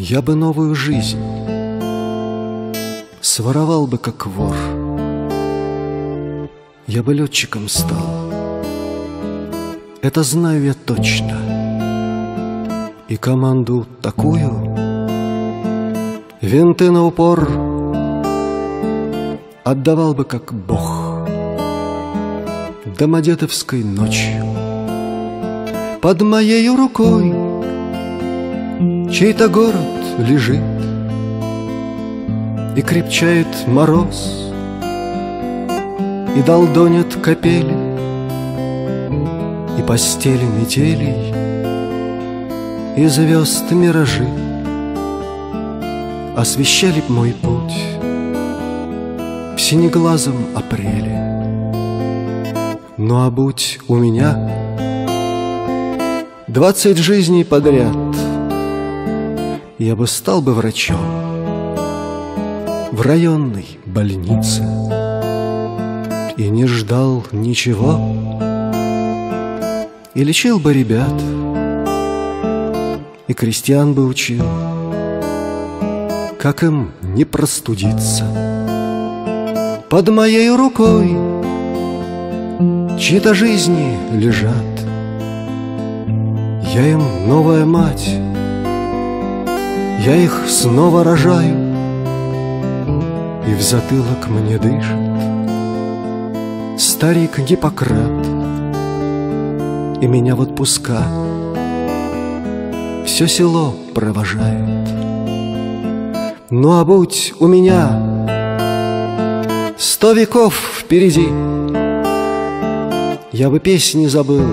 Я бы новую жизнь Своровал бы, как вор. Я бы летчиком стал. Это знаю я точно. И команду такую Винты на упор Отдавал бы, как бог. Домодедовской ночью Под моей рукой Чей-то город лежит И крепчает мороз И долдонят капели И постели метелей И звезд миражи. Освещали б мой путь В синеглазом апреле. Ну а будь у меня Двадцать жизней подряд я бы стал бы врачом В районной больнице. И не ждал ничего И лечил бы ребят И крестьян бы учил Как им не простудиться. Под моей рукой Чьи-то жизни лежат. Я им новая мать я их снова рожаю, И в затылок мне дышит. Старик Гиппократ, И меня в отпуска Все село провожает. Ну а будь у меня Сто веков впереди, Я бы песни забыл,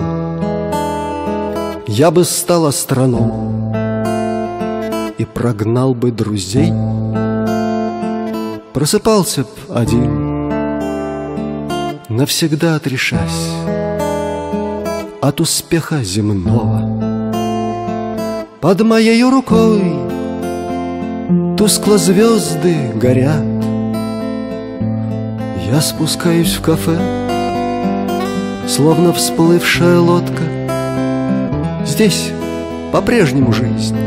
Я бы стал астрономом, прогнал бы друзей, Просыпался б один, навсегда отрешась От успеха земного. Под моей рукой тускло звезды горят, Я спускаюсь в кафе, словно всплывшая лодка. Здесь по-прежнему жизнь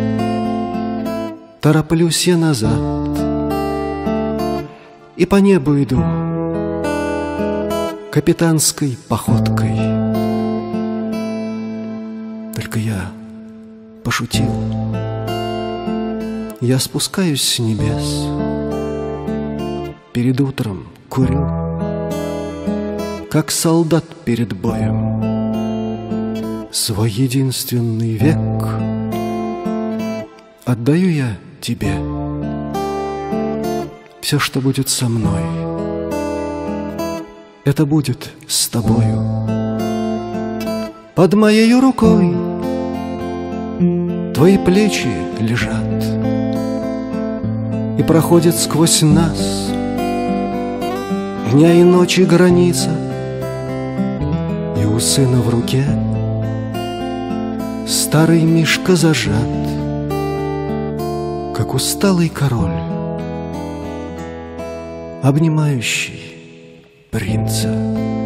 Тороплюсь я назад. И по небу иду Капитанской походкой. Только я пошутил. Я спускаюсь с небес. Перед утром курю Как солдат перед боем. Свой единственный век Отдаю я тебе. Все, что будет со мной Это будет с тобою. Под моей рукой Твои плечи лежат И проходят сквозь нас. Дня и ночи граница И у сына в руке Старый мишка зажат как усталый король, обнимающий принца.